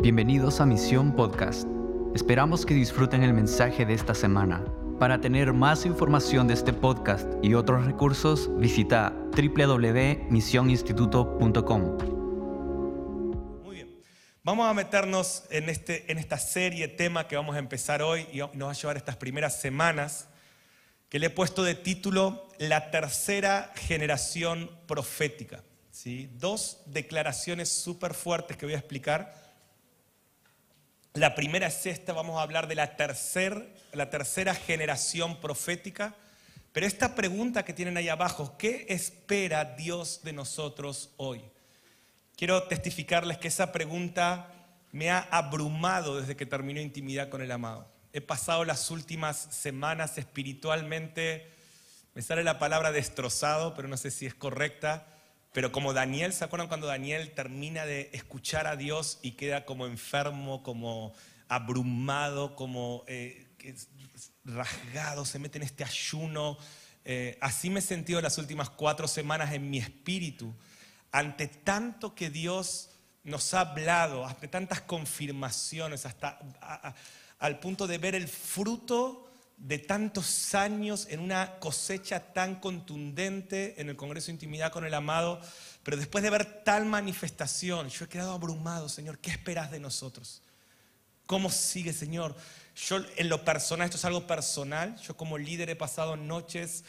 Bienvenidos a Misión Podcast. Esperamos que disfruten el mensaje de esta semana. Para tener más información de este podcast y otros recursos, visita www.misioninstituto.com. Muy bien. Vamos a meternos en, este, en esta serie, tema que vamos a empezar hoy y nos va a llevar estas primeras semanas, que le he puesto de título La tercera generación profética. ¿Sí? Dos declaraciones súper fuertes que voy a explicar la primera es esta, vamos a hablar de la, tercera generación profética. Pero esta pregunta que tienen ahí abajo, ¿qué espera Dios de nosotros hoy? Quiero testificarles que esa pregunta me ha abrumado desde que terminó intimidad con el amado. He pasado las últimas semanas espiritualmente, me sale la palabra destrozado, pero no sé si es correcta, pero como Daniel, ¿se acuerdan cuando Daniel termina de escuchar a Dios y queda como enfermo, como abrumado, como eh, rasgado, se mete en este ayuno? Eh, así me he sentido las últimas cuatro semanas en mi espíritu, ante tanto que Dios nos ha hablado, ante tantas confirmaciones, hasta al punto de ver el fruto de tantos años en una cosecha tan contundente en el Congreso de Intimidad con el Amado, pero después de ver tal manifestación, yo he quedado abrumado, Señor, ¿qué esperas de nosotros? ¿Cómo sigue, Señor? Yo en lo personal, esto es algo personal, yo como líder he pasado noches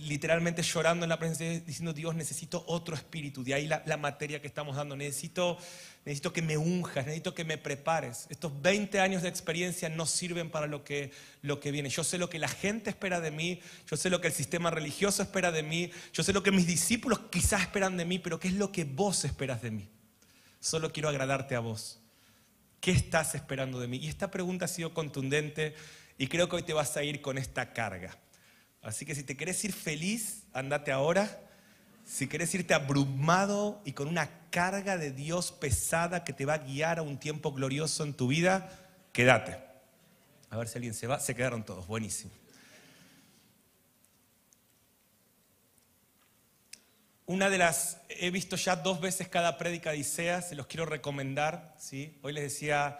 literalmente llorando en la presencia, diciendo, Dios, necesito otro espíritu. De ahí la, materia que estamos dando. Necesito, necesito que me unjas, necesito que me prepares. Estos 20 años de experiencia no sirven para lo que, lo que viene. Yo sé lo que la gente espera de mí, yo sé lo que el sistema religioso espera de mí, yo sé lo que mis discípulos quizás esperan de mí, pero ¿qué es lo que vos esperas de mí? Solo quiero agradarte a vos. ¿Qué estás esperando de mí? Y esta pregunta ha sido contundente y creo que hoy te vas a ir con esta carga. Así que si te querés ir feliz, andate ahora. Si querés irte abrumado y con una carga de Dios pesada que te va a guiar a un tiempo glorioso en tu vida, quédate. A ver si alguien se va. Se quedaron todos. Buenísimo. Una de las, he visto ya dos veces cada prédica de Isaías, se los quiero recomendar. ¿sí? Hoy les decía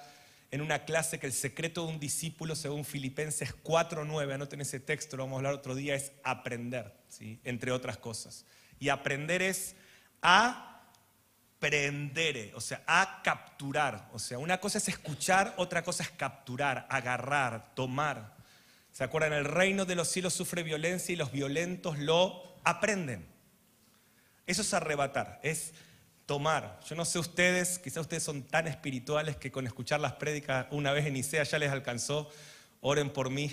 en una clase que el secreto de un discípulo, según Filipenses 4.9, anoten ese texto, lo vamos a hablar otro día, es aprender, ¿sí? entre otras cosas. Y aprender es aprender, o sea, a capturar. O sea, una cosa es escuchar, otra cosa es capturar, agarrar, tomar. ¿Se acuerdan? El reino de los cielos sufre violencia y los violentos lo aprenden. Eso es arrebatar, es tomar. Yo no sé ustedes, quizás ustedes son tan espirituales que con escuchar las prédicas una vez en Isea ya les alcanzó. Oren por mí,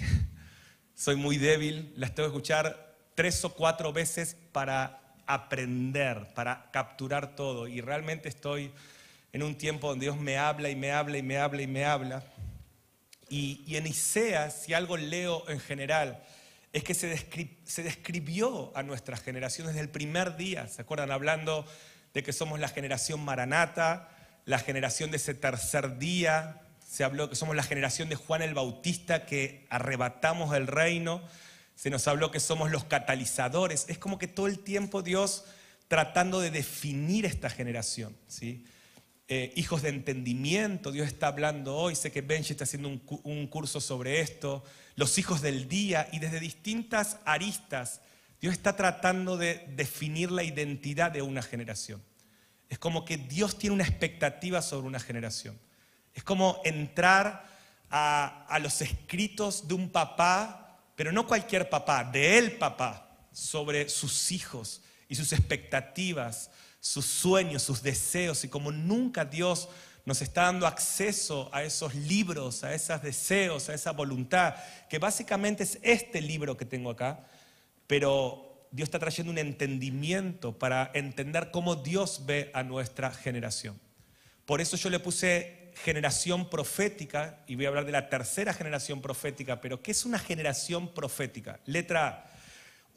soy muy débil, las tengo que escuchar tres o cuatro veces para aprender, para capturar todo. Y realmente estoy en un tiempo donde Dios me habla y me habla y me habla y me habla. Y, en Isea, si algo leo en general, es que se, se describió a nuestra generación desde el primer día, ¿se acuerdan? Hablando de que somos la generación maranata, la generación de ese tercer día. Se habló que somos la generación de Juan el Bautista que arrebatamos el reino. Se nos habló que somos los catalizadores. Es como que todo el tiempo Dios tratando de definir esta generación. ¿sí? Eh, hijos de entendimiento, Dios está hablando hoy. Sé que Benji está haciendo un, un curso sobre esto. Los hijos del día y desde distintas aristas Dios está tratando de definir la identidad de una generación. Es como que Dios tiene una expectativa sobre una generación. Es como entrar a, los escritos de un papá, pero no cualquier papá, de él papá, sobre sus hijos y sus expectativas, sus sueños, sus deseos, y como nunca Dios nos está dando acceso a esos libros, a esos deseos, a esa voluntad, que básicamente es este libro que tengo acá, pero Dios está trayendo un entendimiento para entender cómo Dios ve a nuestra generación. Por eso yo le puse generación profética, y voy a hablar de la tercera generación profética, pero ¿qué es una generación profética? Letra A.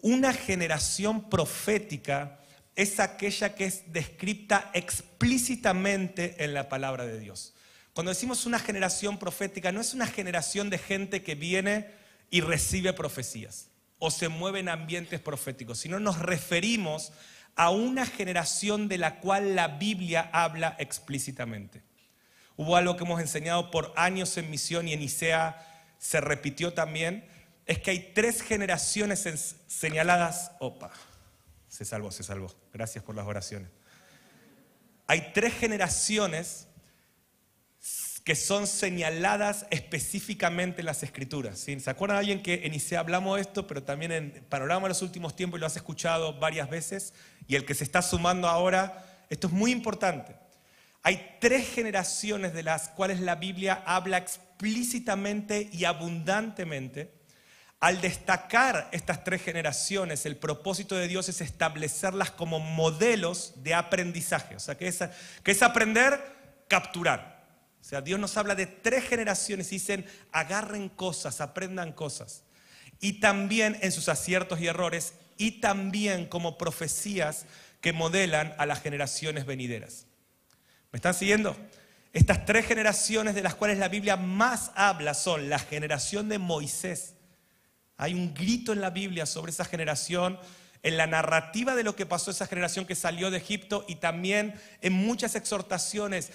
Una generación profética es aquella que es descrita explícitamente en la palabra de Dios. Cuando decimos una generación profética, no es una generación de gente que viene y recibe profecías o se mueve en ambientes proféticos, sino nos referimos a una generación de la cual la Biblia habla explícitamente. hubo algo que hemos enseñado por años en misión y en ICEA se repitió también, es que hay tres generaciones señaladas. Opa, se salvó, se salvó. Gracias por las oraciones. Hay tres generaciones que son señaladas específicamente en las escrituras. ¿Se acuerdan de alguien que en ICEA hablamos de esto, pero también en Panorama de los últimos tiempos y lo has escuchado varias veces? Y el que se está sumando ahora, esto es muy importante. Hay tres generaciones de las cuales la Biblia habla explícitamente y abundantemente. Al destacar estas tres generaciones, el propósito de Dios es establecerlas como modelos de aprendizaje. O sea, que es aprender, capturar. O sea, Dios nos habla de tres generaciones y dicen, agarren cosas, aprendan cosas. Y también en sus aciertos y errores, y también como profecías que modelan a las generaciones venideras. ¿Me están siguiendo? Estas tres generaciones de las cuales la Biblia más habla son la generación de Moisés. Hay un grito en la Biblia sobre esa generación, en la narrativa de lo que pasó esa generación que salió de Egipto y también en muchas exhortaciones.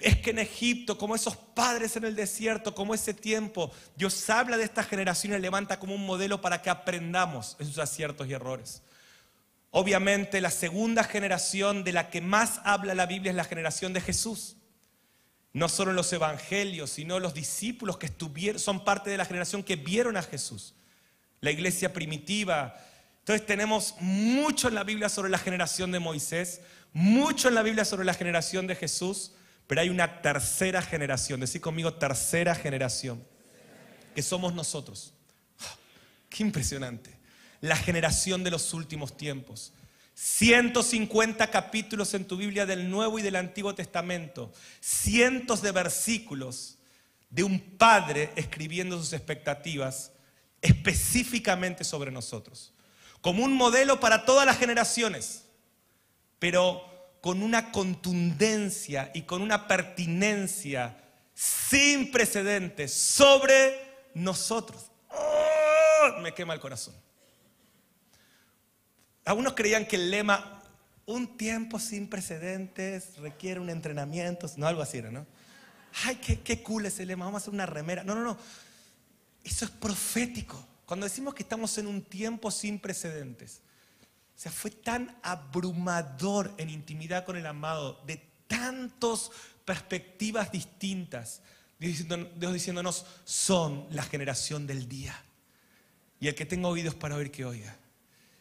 Es que en Egipto, como esos padres en el desierto, como ese tiempo, Dios habla de esta generación y levanta como un modelo para que aprendamos en sus aciertos y errores. Obviamente la segunda generación de la que más habla la Biblia es la generación de Jesús. No solo los evangelios, sino los discípulos que estuvieron, son parte de la generación que vieron a Jesús. La iglesia primitiva. Entonces tenemos mucho en la Biblia sobre la generación de Moisés, mucho en la Biblia sobre la generación de Jesús, pero hay una tercera generación, decir conmigo tercera generación, que somos nosotros. Qué impresionante la generación de los últimos tiempos. 150 capítulos en tu Biblia del Nuevo y del Antiguo Testamento, cientos de versículos de un padre escribiendo sus expectativas específicamente sobre nosotros, como un modelo para todas las generaciones, pero con una contundencia y con una pertinencia sin precedentes sobre nosotros. ¡Oh! Me quema el corazón. Algunos creían que el lema, un tiempo sin precedentes, requiere un entrenamiento, no algo así, ¿no? Ay, qué, qué cool ese lema, vamos a hacer una remera. No, no, no. Eso es profético. Cuando decimos que estamos en un tiempo sin precedentes, o sea, fue tan abrumador en intimidad con el amado, de tantas perspectivas distintas. Dios, diciéndonos, son la generación del día. Y el que tenga oídos para oír, que oiga.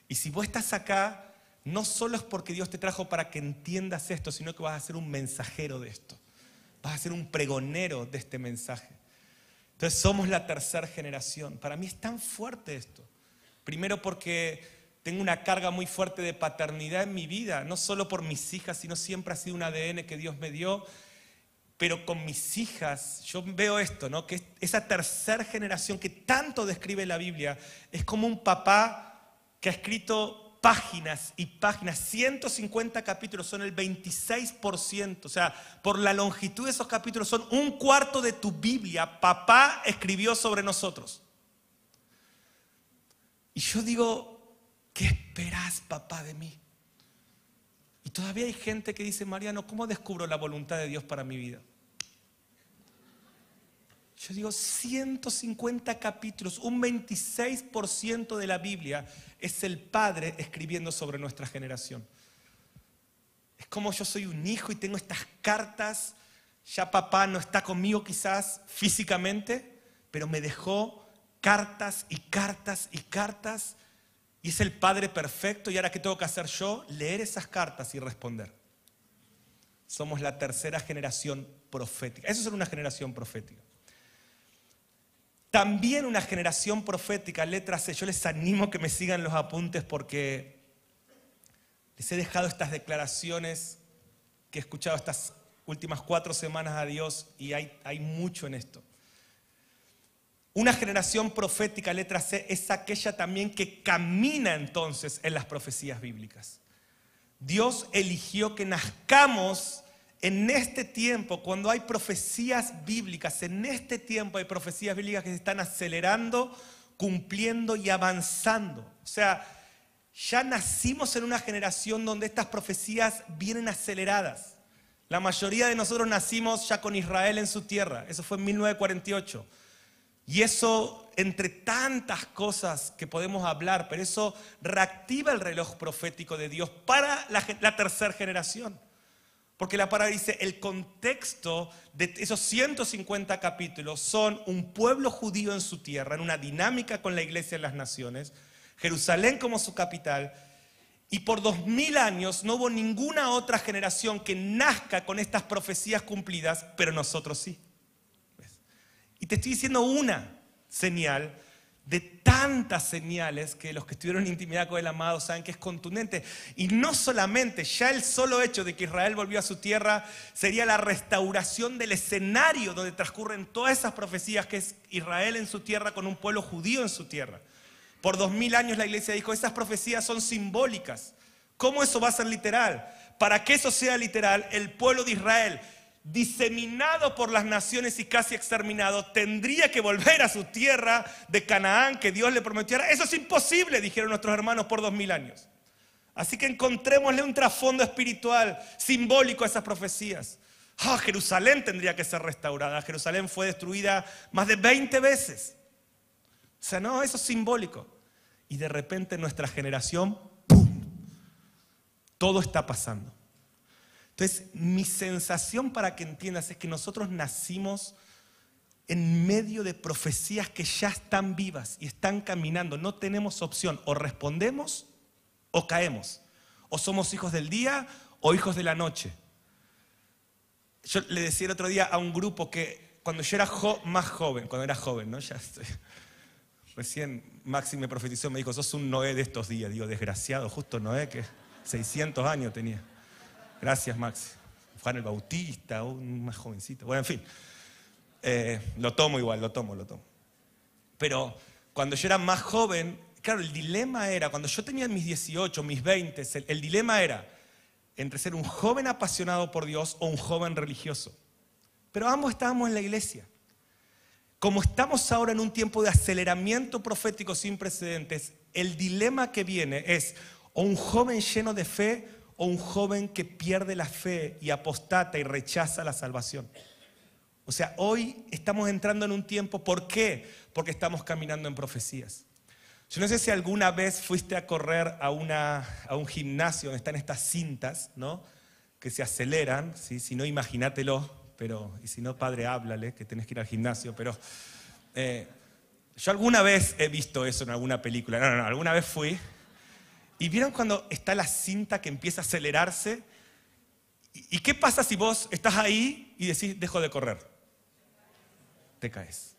Y si vos estás acá, no solo es porque Dios te trajo para que entiendas esto, sino que vas a ser un mensajero de esto. Vas a ser un pregonero de este mensaje. Entonces somos la tercera generación. Para mí es tan fuerte esto. Primero porque tengo una carga muy fuerte de paternidad en mi vida, no solo por mis hijas, sino siempre ha sido un ADN que Dios me dio. Pero con mis hijas, yo veo esto, ¿no? Que esa tercera generación que tanto describe la Biblia es como un papá que ha escrito páginas y páginas, 150 capítulos, son el 26%, o sea, por la longitud de esos capítulos son un cuarto de tu Biblia, papá escribió sobre nosotros. Y yo digo, ¿qué esperas, papá, de mí? Y todavía hay gente que dice, Mariano, ¿cómo descubro la voluntad de Dios para mi vida? Yo digo, 150 capítulos, un 26% de la Biblia es el Padre escribiendo sobre nuestra generación. Es como yo soy un hijo y tengo estas cartas, ya papá no está conmigo quizás físicamente, pero me dejó cartas y cartas y cartas y es el Padre perfecto y ahora qué tengo que hacer yo? Leer esas cartas y responder. Somos la tercera generación profética. Eso es una generación profética. También una generación profética, letra C. Yo les animo que me sigan los apuntes porque les he dejado estas declaraciones que he escuchado estas últimas cuatro semanas a Dios y hay, hay mucho en esto. Una generación profética, letra C, es aquella también que camina entonces en las profecías bíblicas. Dios eligió que nazcamos en este tiempo, cuando hay profecías bíblicas, en este tiempo hay profecías bíblicas que se están acelerando, cumpliendo y avanzando. O sea, ya nacimos en una generación donde estas profecías vienen aceleradas. La mayoría de nosotros nacimos ya con Israel en su tierra. Eso fue en 1948. Y eso, entre tantas cosas que podemos hablar, pero eso reactiva el reloj profético de Dios para la, tercera generación. Porque la palabra dice, el contexto de esos 150 capítulos son un pueblo judío en su tierra, en una dinámica con la iglesia en las naciones, Jerusalén como su capital, y por dos mil años no hubo ninguna otra generación que nazca con estas profecías cumplidas, pero nosotros sí. Te estoy diciendo una señal de tantas señales que los que estuvieron en intimidad con el amado saben que es contundente. Y no solamente, ya el solo hecho de que Israel volvió a su tierra sería la restauración del escenario donde transcurren todas esas profecías que es Israel en su tierra con un pueblo judío en su tierra. Por dos mil años la iglesia dijo, esas profecías son simbólicas. ¿Cómo eso va a ser literal? Para que eso sea literal, el pueblo de Israel diseminado por las naciones y casi exterminado, tendría que volver a su tierra de Canaán que Dios le prometió. Eso es imposible, dijeron nuestros hermanos por dos mil años. Así que encontrémosle un trasfondo espiritual, simbólico a esas profecías. Ah, Jerusalén tendría que ser restaurada. Jerusalén fue destruida más de 20 veces. O sea, no, eso es simbólico. Y de repente nuestra generación, ¡pum! Todo está pasando. Entonces, mi sensación para que entiendas es que nosotros nacimos en medio de profecías que ya están vivas y están caminando. No tenemos opción. O respondemos o caemos. O somos hijos del día o hijos de la noche. Yo le decía el otro día a un grupo que cuando yo era más joven, cuando era joven, ¿no? Ya estoy. Recién Maxi me profetizó, me dijo, sos un Noé de estos días. Digo, desgraciado, justo Noé que 600 años tenía. Gracias, Max. Juan el Bautista, un más jovencito. Bueno, en fin. Eh, lo tomo igual, lo tomo, lo tomo. Pero cuando yo era más joven, claro, el dilema era, cuando yo tenía mis 18, mis 20, el, dilema era entre ser un joven apasionado por Dios o un joven religioso. Pero ambos estábamos en la iglesia. Como estamos ahora en un tiempo de aceleramiento profético sin precedentes, el dilema que viene es o un joven lleno de fe o un joven que pierde la fe y apostata y rechaza la salvación. O sea, hoy estamos entrando en un tiempo, ¿por qué? Porque estamos caminando en profecías. Yo no sé si alguna vez fuiste a correr a, una, a un gimnasio donde están estas cintas, ¿no? Que se aceleran, ¿sí? Si no, imagínatelo, pero, y si no, padre, háblale, que tenés que ir al gimnasio, pero... Eh, yo alguna vez he visto eso en alguna película, no, no, no, alguna vez fui ¿Y vieron cuando está la cinta que empieza a acelerarse? ¿Y qué pasa si vos estás ahí y decís, dejo de correr? Te caes.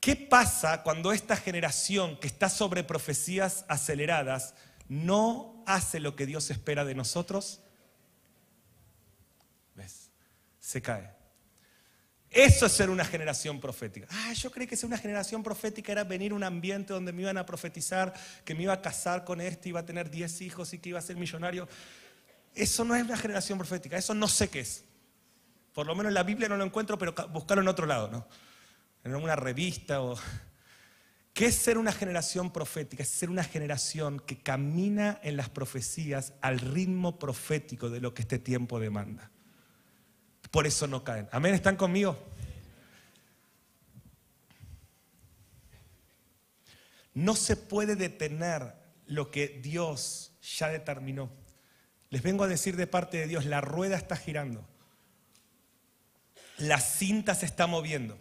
¿Qué pasa cuando esta generación que está sobre profecías aceleradas no hace lo que Dios espera de nosotros? ¿Ves? Se cae. Eso es ser una generación profética. Ah, yo creí que ser una generación profética era venir a un ambiente donde me iban a profetizar, que me iba a casar con este, iba a tener 10 hijos y que iba a ser millonario. Eso no es una generación profética, eso no sé qué es. Por lo menos en la Biblia no lo encuentro, pero buscarlo en otro lado, ¿no? En una revista o... ¿Qué es ser una generación profética? Es ser una generación que camina en las profecías al ritmo profético de lo que este tiempo demanda por eso no caen. Amén, ¿están conmigo? No se puede detener lo que Dios ya determinó. Les vengo a decir de parte de Dios, la rueda está girando. La cinta se está moviendo.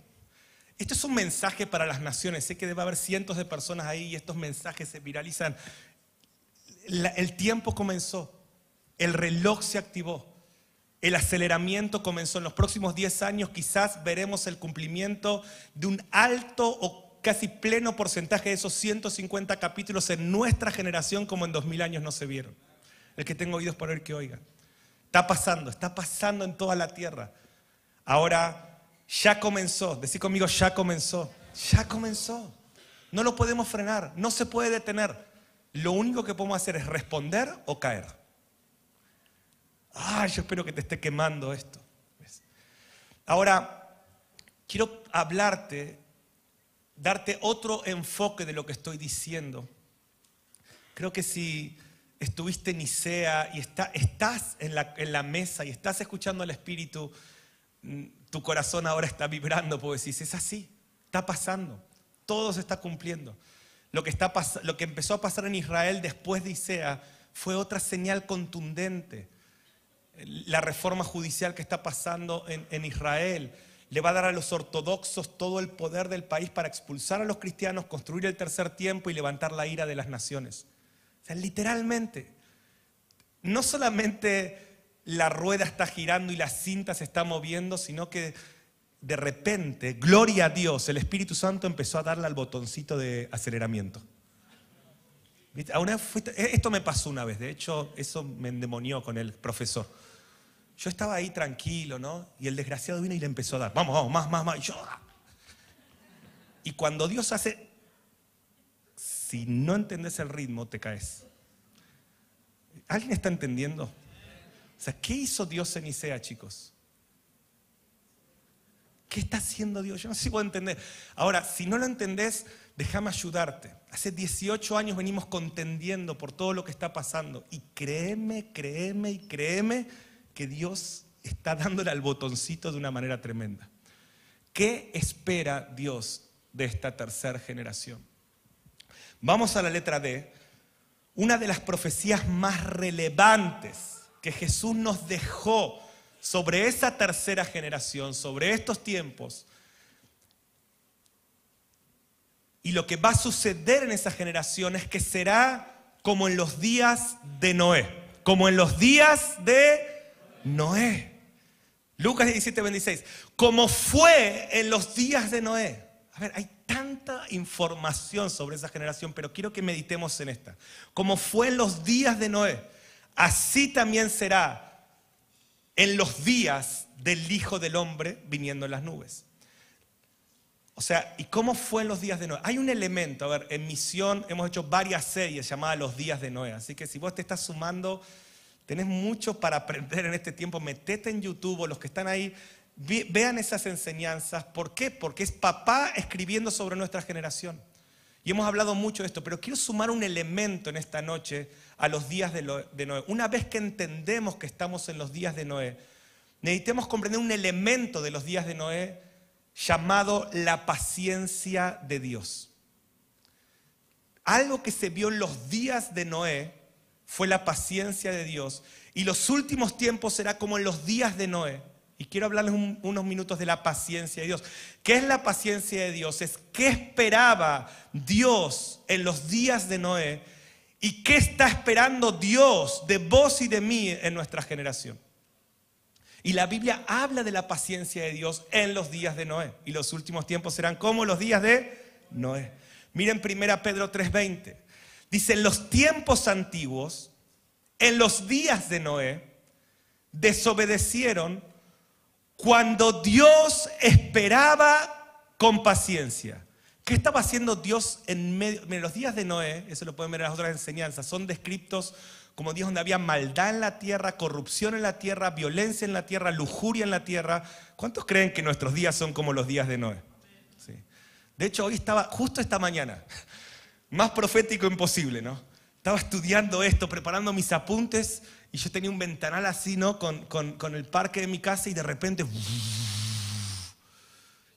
Esto es un mensaje para las naciones. Sé que debe haber cientos de personas ahí y estos mensajes se viralizan. el tiempo comenzó. El reloj se activó. El aceleramiento comenzó en los próximos 10 años, quizás veremos el cumplimiento de un alto o casi pleno porcentaje de esos 150 capítulos en nuestra generación como en 2000 años no se vieron. El que tenga oídos para oír que oiga. Está pasando, está pasando en toda la tierra. Ahora ya comenzó, decir conmigo, ya comenzó, ya comenzó. No lo podemos frenar, no se puede detener. Lo único que podemos hacer es responder o caer. Ay, yo espero que te esté quemando esto. Ahora, quiero hablarte, darte otro enfoque de lo que estoy diciendo. Creo que si estuviste en Nicea y estás en la, mesa y estás escuchando al Espíritu, mm, tu corazón ahora está vibrando porque decís, es así, está pasando, todo se está cumpliendo. Lo que, lo que empezó a pasar en Israel después de Isea fue otra señal contundente. La reforma judicial que está pasando en, Israel le va a dar a los ortodoxos todo el poder del país para expulsar a los cristianos, construir el tercer tiempo y levantar la ira de las naciones. O sea, literalmente, no solamente la rueda está girando y la cinta se está moviendo, sino que de repente, gloria a Dios, el Espíritu Santo empezó a darle al botoncito de aceleramiento. Esto me pasó una vez, de hecho, eso me endemonió con el profesor. Yo estaba ahí tranquilo, ¿no? Y el desgraciado vino y le empezó a dar, vamos, vamos, más, más, más. Y, yo, ah. y cuando Dios hace, si no entendés el ritmo, te caes. ¿Alguien está entendiendo? O sea, ¿qué hizo Dios en Isea, chicos? ¿Qué está haciendo Dios? Yo no sé si puedo entender. Ahora, si no lo entendés, déjame ayudarte. Hace 18 años venimos contendiendo por todo lo que está pasando. Y créeme, créeme y créeme que Dios está dándole al botoncito de una manera tremenda. ¿Qué espera Dios de esta tercera generación? Vamos a la letra D. Una de las profecías más relevantes que Jesús nos dejó sobre esa tercera generación, sobre estos tiempos, y lo que va a suceder en esa generación es que será como en los días de Noé, como en los días de Noé. Lucas 17, 26. Como fue en los días de Noé. A ver, hay tanta información sobre esa generación, pero quiero que meditemos en esta. Como fue en los días de Noé así también será en los días del Hijo del Hombre viniendo en las nubes. O sea, ¿y cómo fue los días de Noé? Hay un elemento, a ver, en misión hemos hecho varias series llamadas Los días de Noé, así que si vos te estás sumando, tenés mucho para aprender en este tiempo, metete en YouTube los que están ahí, vean esas enseñanzas. ¿Por qué? Porque es papá escribiendo sobre nuestra generación. Y hemos hablado mucho de esto, pero quiero sumar un elemento en esta noche a los días de, Noé. Una vez que entendemos que estamos en los días de Noé, necesitamos comprender un elemento de los días de Noé llamado la paciencia de Dios. Algo que se vio en los días de Noé fue la paciencia de Dios. Y los últimos tiempos será como en los días de Noé. Y quiero hablarles unos minutos de la paciencia de Dios. ¿Qué es la paciencia de Dios? Es qué esperaba Dios en los días de Noé y qué está esperando Dios de vos y de mí en nuestra generación. Y la Biblia habla de la paciencia de Dios en los días de Noé. Y los últimos tiempos serán como los días de Noé. Miren 1 Pedro 3:20. Dice, en los tiempos antiguos, en los días de Noé, desobedecieron cuando Dios esperaba con paciencia. ¿Qué estaba haciendo Dios en medio? de los días de Noé, eso lo pueden ver en las otras enseñanzas, son descritos como días donde había maldad en la tierra, corrupción en la tierra, violencia en la tierra, lujuria en la tierra. ¿Cuántos creen que nuestros días son como los días de Noé? Sí. De hecho, hoy estaba, justo esta mañana, más profético imposible, ¿no? Estaba estudiando esto, preparando mis apuntes y yo tenía un ventanal así, ¿no? Con, con, el parque de mi casa y de repente...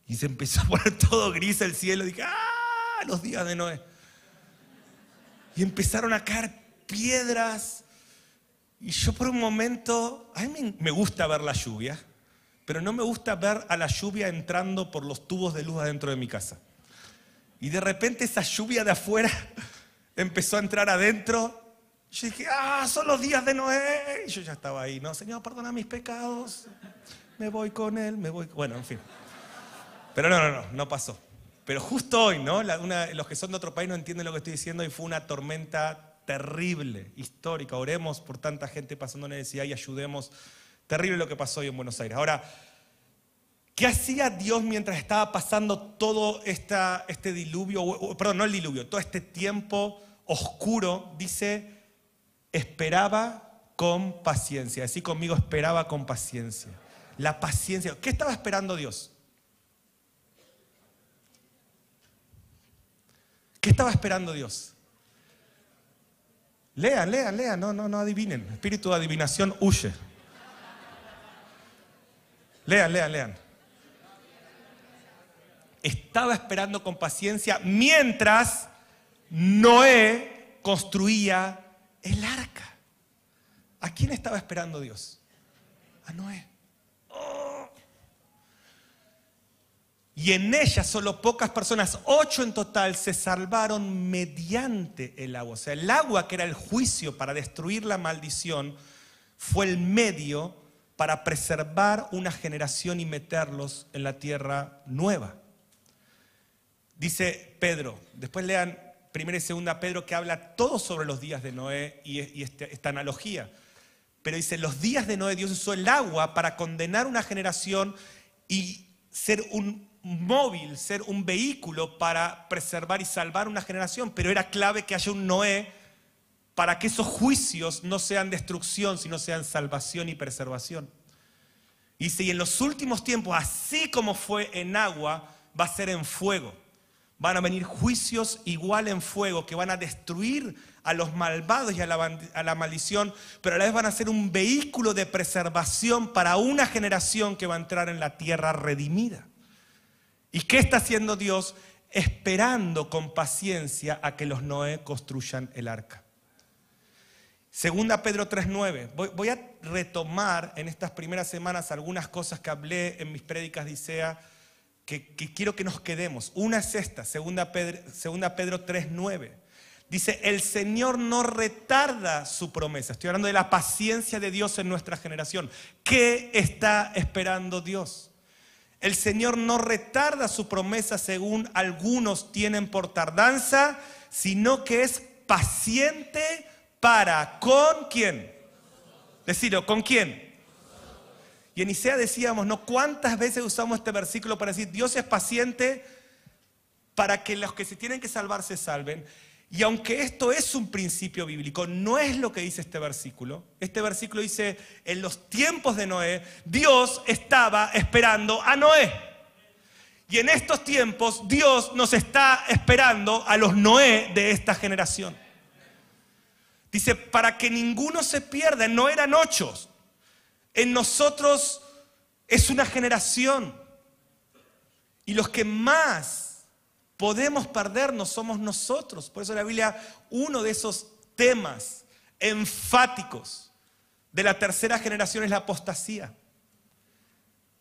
Y se empezó a poner todo gris el cielo. Dije, ¡ah! Los días de Noé. Y empezaron a caer piedras. Y yo por un momento, a mí me gusta ver la lluvia, pero no me gusta ver a la lluvia entrando por los tubos de luz adentro de mi casa. Y de repente esa lluvia de afuera empezó a entrar adentro yo dije, ah, son los días de Noé. Y yo ya estaba ahí, no, Señor, perdona mis pecados. Me voy con él, me voy. Bueno, en fin. Pero no, no, no, no pasó. Pero justo hoy, ¿no? los que son de otro país no entienden lo que estoy diciendo y fue una tormenta terrible, histórica. Oremos por tanta gente pasando necesidad y ayudemos. Terrible lo que pasó hoy en Buenos Aires. Ahora, ¿qué hacía Dios mientras estaba pasando todo este diluvio? Perdón, no el diluvio, todo este tiempo oscuro. Dice esperaba con paciencia. Así conmigo, esperaba con paciencia. La paciencia. ¿Qué estaba esperando Dios? ¿Qué estaba esperando Dios? Lean, lean, lean, no, no, no adivinen. Espíritu de adivinación huye. Lean, lean, lean. Estaba esperando con paciencia mientras Noé construía el arca. ¿A quién estaba esperando Dios? A Noé. Oh. Y en ella solo pocas personas, ocho en total, se salvaron mediante el agua. O sea, el agua que era el juicio para destruir la maldición fue el medio para preservar una generación y meterlos en la tierra nueva. Dice Pedro, después lean primera y segunda Pedro que habla todo sobre los días de Noé y, este, esta analogía. Pero dice, los días de Noé Dios usó el agua para condenar una generación y ser un móvil, ser un vehículo para preservar y salvar una generación. Pero era clave que haya un Noé para que esos juicios no sean destrucción, sino sean salvación y preservación. Y y en los últimos tiempos, así como fue en agua, va a ser en fuego. Van a venir juicios igual en fuego que van a destruir a los malvados y a la, maldición, pero a la vez van a ser un vehículo de preservación para una generación que va a entrar en la tierra redimida. ¿Y qué está haciendo Dios? Esperando con paciencia a que los Noé construyan el arca. Segunda Pedro 3.9. Voy, voy, a retomar en estas primeras semanas algunas cosas que hablé en mis prédicas de Isea que, quiero que nos quedemos. Una es esta, segunda Pedro, segunda Pedro 3.9. Dice, el Señor no retarda su promesa. Estoy hablando de la paciencia de Dios en nuestra generación. ¿Qué está esperando Dios? El Señor no retarda su promesa según algunos tienen por tardanza, sino que es paciente para con quién. Decirlo, ¿con quién? Y en Isea decíamos, ¿no? ¿Cuántas veces usamos este versículo para decir, Dios es paciente para que los que se tienen que salvar se salven? Y aunque esto es un principio bíblico, no es lo que dice este versículo. Este versículo dice, en los tiempos de Noé, Dios estaba esperando a Noé. Y en estos tiempos Dios nos está esperando a los Noé de esta generación. Dice, para que ninguno se pierda, no eran ocho, en nosotros es una generación. Y los que más podemos perdernos somos nosotros. Por eso la Biblia, uno de esos temas enfáticos de la tercera generación es la apostasía.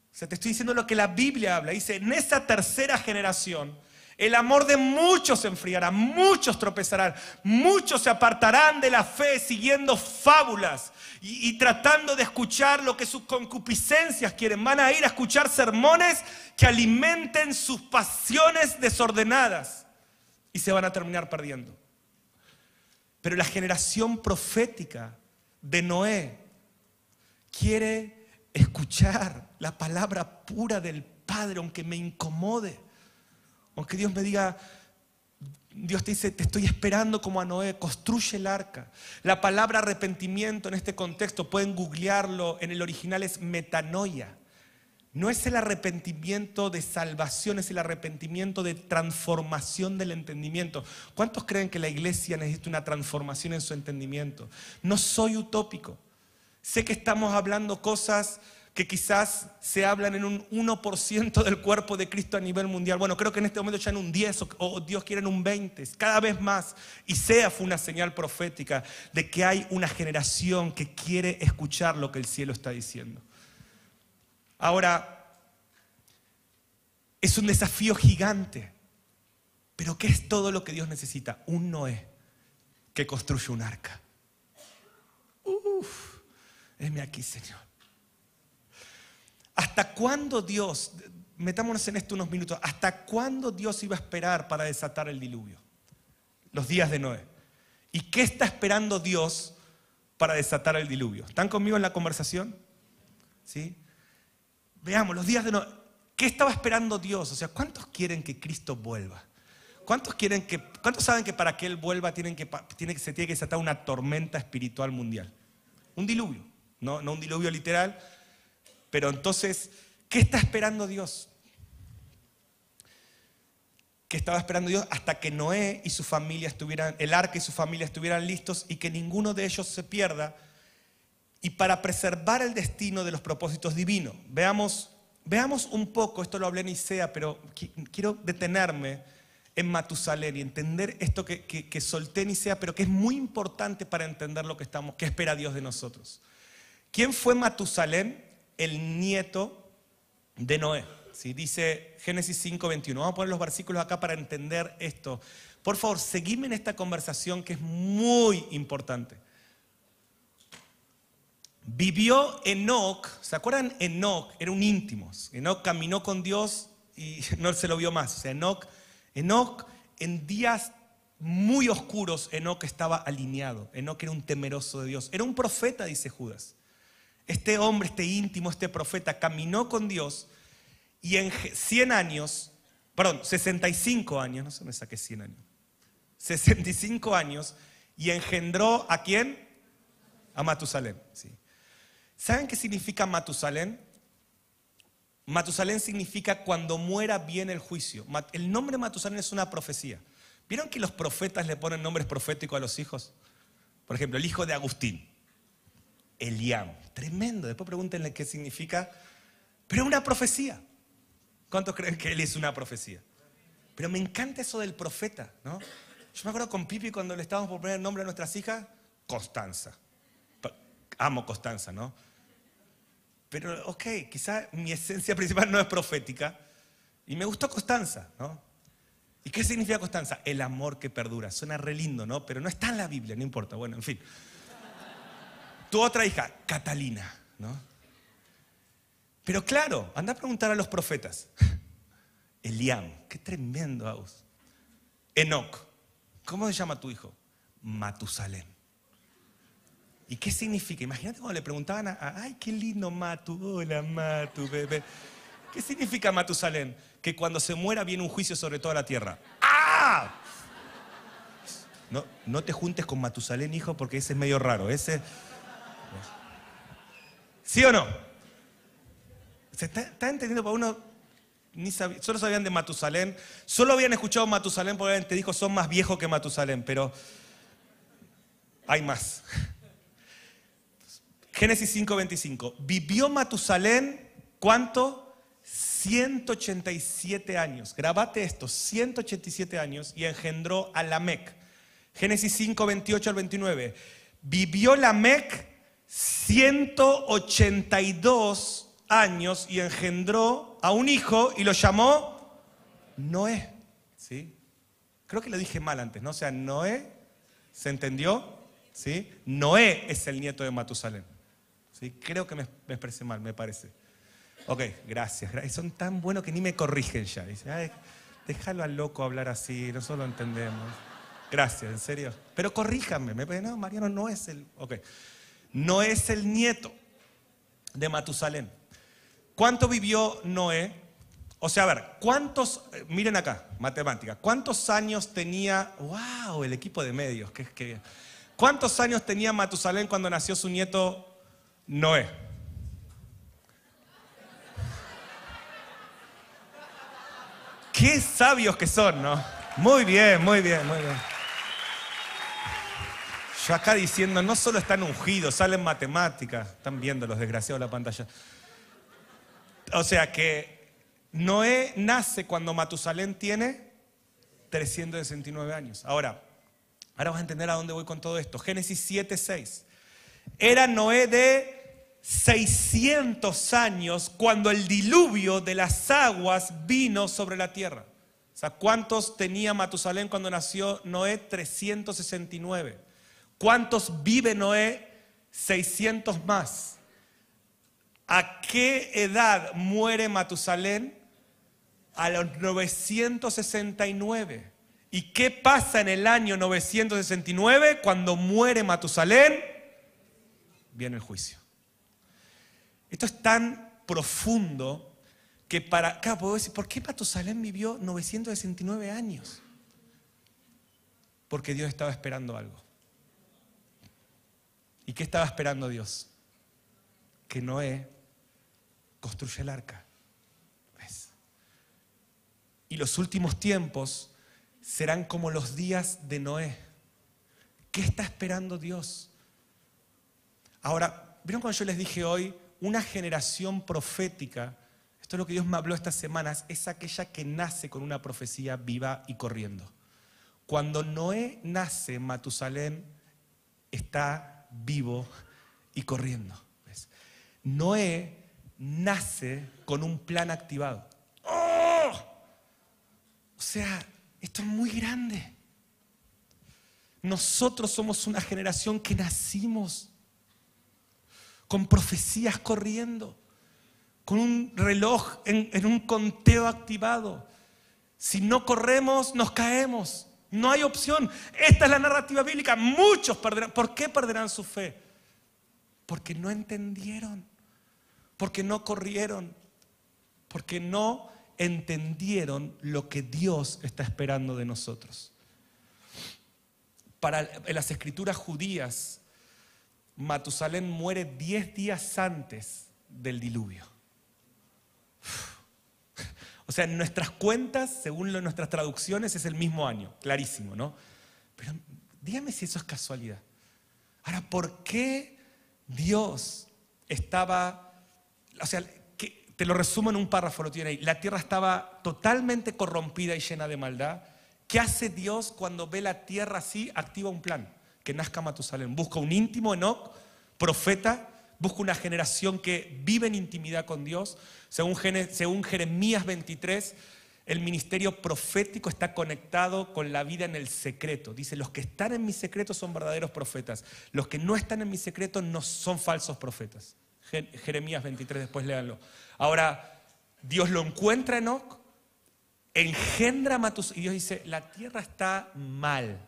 O sea, te estoy diciendo lo que la Biblia habla. Dice, en esa tercera generación el amor de muchos se enfriará, muchos tropezarán, muchos se apartarán de la fe siguiendo fábulas y, tratando de escuchar lo que sus concupiscencias quieren. Van a ir a escuchar sermones que alimenten sus pasiones desordenadas y se van a terminar perdiendo. Pero la generación profética de Noé quiere escuchar la palabra pura del Padre, aunque me incomode. Aunque Dios me diga, Dios te dice, te estoy esperando como a Noé, construye el arca. La palabra arrepentimiento en este contexto, pueden googlearlo, en el original es metanoia. No es el arrepentimiento de salvación, es el arrepentimiento de transformación del entendimiento. ¿Cuántos creen que la iglesia necesita una transformación en su entendimiento? No soy utópico. Sé que estamos hablando cosas que quizás se hablan en un 1% del cuerpo de Cristo a nivel mundial. Bueno, creo que en este momento ya en un 10 o, Dios quiere en un 20, cada vez más. Y sea fue una señal profética de que hay una generación que quiere escuchar lo que el cielo está diciendo. Ahora, es un desafío gigante, pero ¿qué es todo lo que Dios necesita? Un Noé que construye un arca. Uf, heme aquí, Señor. ¿Hasta cuándo Dios, metámonos en esto unos minutos, hasta cuándo Dios iba a esperar para desatar el diluvio? Los días de Noé. ¿Y qué está esperando Dios para desatar el diluvio? ¿Están conmigo en la conversación? ¿Sí? Veamos, los días de Noé. ¿Qué estaba esperando Dios? O sea, ¿cuántos quieren que Cristo vuelva? ¿Cuántos, quieren que, ¿Cuántos saben que para que Él vuelva tienen que, se tiene que desatar una tormenta espiritual mundial? Un diluvio, no, no un diluvio literal, pero entonces, ¿qué está esperando Dios? que estaba esperando Dios hasta que Noé y su familia estuvieran, el arca y su familia estuvieran listos y que ninguno de ellos se pierda y para preservar el destino de los propósitos divinos. Veamos, veamos un poco, esto lo hablé en Isea, pero quiero detenerme en Matusalén y entender esto que, solté en Isea, pero que es muy importante para entender lo que estamos, qué espera Dios de nosotros. ¿Quién fue Matusalén? El nieto de Noé. ¿sí? Dice Génesis 5:21. Vamos a poner los versículos acá para entender esto. Por favor, seguime en esta conversación que es muy importante. Vivió Enoch, ¿se acuerdan? Enoch era un íntimo. Enoch caminó con Dios y no se lo vio más. O sea, Enoch en días muy oscuros, Enoch estaba alineado. Enoch era un temeroso de Dios. Era un profeta, dice Judas. Este hombre, este íntimo, este profeta, caminó con Dios y en 100 años, perdón, 65 años, no se me saqué 100 años, 65 años y engendró a quién? A Matusalén. Sí. ¿Saben qué significa Matusalén? Matusalén significa cuando muera viene el juicio. El nombre Matusalén es una profecía. ¿Vieron que los profetas le ponen nombres proféticos a los hijos? Por ejemplo, el hijo de Agustín, Eliam. Tremendo. Después pregúntenle qué significa. Pero es una profecía. ¿Cuántos creen que él es una profecía? Pero me encanta eso del profeta, ¿no? Yo me acuerdo con Pipi cuando le estábamos por poner el nombre a nuestras hijas, Constanza. Amo Constanza, ¿no? Pero, ok, quizá mi esencia principal no es profética. Y me gustó Constanza, ¿no? ¿Y qué significa Constanza? El amor que perdura. Suena re lindo, ¿no? Pero no está en la Biblia, no importa. Bueno, en fin. Tu otra hija, Catalina, ¿no? Pero claro, anda a preguntar a los profetas. Eliam, qué tremendo, Aus. Enoch, ¿cómo se llama tu hijo? Matusalén. ¿Y qué significa? Imagínate cuando le preguntaban a, ay, qué lindo Matu, hola Matu, bebé. ¿Qué significa Matusalén? Que cuando se muera viene un juicio sobre toda la tierra. ¡Ah! No, no te juntes con Matusalén, hijo, porque ese es medio raro. Ese... ¿Sí o no? ¿Se está, entendiendo? Para uno solo sabían de Matusalén, solo habían escuchado Matusalén porque te dijo son más viejos que Matusalén, pero hay más. Génesis 5:25. Vivió Matusalén, ¿cuánto? 187 años. Grabate esto, 187 años y engendró a Lamec. Génesis 5, 28 al 29. Vivió Lamec 182 años y engendró a un hijo y lo llamó Noé. ¿Sí? Creo que lo dije mal antes, ¿no? O sea, Noé, ¿se entendió? ¿Sí? Noé es el nieto de Matusalén. ¿Sí? Creo que me, expresé mal, me parece. Ok, gracias. Son tan buenos que ni me corrigen ya. Dice, déjalo al loco hablar así, nosotros lo entendemos. Gracias, en serio. Pero corríjanme. No, Mariano no es el. Ok. No es el nieto de Matusalén. ¿Cuánto vivió Noé? O sea, a ver, ¿cuántos, miren acá, matemática, ¿cuántos años tenía, wow, el equipo de medios, que, que, ¿cuántos años tenía Matusalén cuando nació su nieto Noé? Qué sabios que son, ¿no? Muy bien, muy bien, muy bien. Yo acá diciendo, no solo están ungidos, salen matemáticas, están viendo los desgraciados la pantalla. O sea que Noé nace cuando Matusalén tiene 369 años. Ahora, ahora vas a entender a dónde voy con todo esto. Génesis 7, 6. Era Noé de 600 años cuando el diluvio de las aguas vino sobre la tierra. O sea, ¿cuántos tenía Matusalén cuando nació Noé? 369. ¿Cuántos vive Noé? 600 más. ¿A qué edad muere Matusalén? A los 969. ¿Y qué pasa en el año 969 cuando muere Matusalén? Viene el juicio. Esto es tan profundo que para acá puedo decir, ¿por qué Matusalén vivió 969 años? Porque Dios estaba esperando algo. ¿Y qué estaba esperando Dios? Que Noé construye el arca. y los últimos tiempos serán como los días de Noé. ¿Qué está esperando Dios? Ahora, ¿vieron cuando yo les dije hoy, una generación profética? Esto es lo que Dios me habló estas semanas, es aquella que nace con una profecía viva y corriendo. Cuando Noé nace, Matusalén está vivo y corriendo. Noé nace con un plan activado. ¡Oh! O sea, esto es muy grande. Nosotros somos una generación que nacimos con profecías corriendo, con un reloj en, en, un conteo activado. Si no corremos, nos caemos. No hay opción. Esta es la narrativa bíblica. Muchos perderán. ¿Por qué perderán su fe? Porque no entendieron porque no corrieron, porque no entendieron lo que Dios está esperando de nosotros. Para las escrituras judías, Matusalén muere diez días antes del diluvio. O sea, en nuestras cuentas, según nuestras traducciones, es el mismo año, clarísimo, ¿no? Pero dígame si eso es casualidad. Ahora, ¿por qué Dios estaba o sea, te lo resumo en un párrafo, lo tiene ahí. La tierra estaba totalmente corrompida y llena de maldad. ¿Qué hace Dios cuando ve la tierra así? Activa un plan, que nazca Matusalén. Busca un íntimo Enoch, profeta, busca una generación que vive en intimidad con Dios. Según, según Jeremías 23, el ministerio profético está conectado con la vida en el secreto. Dice, los que están en mi secreto son verdaderos profetas. Los que no están en mi secreto no son falsos profetas. Jeremías 23, después léanlo. Ahora, Dios lo encuentra en Enoch, engendra a Matus, y Dios dice, la tierra está mal.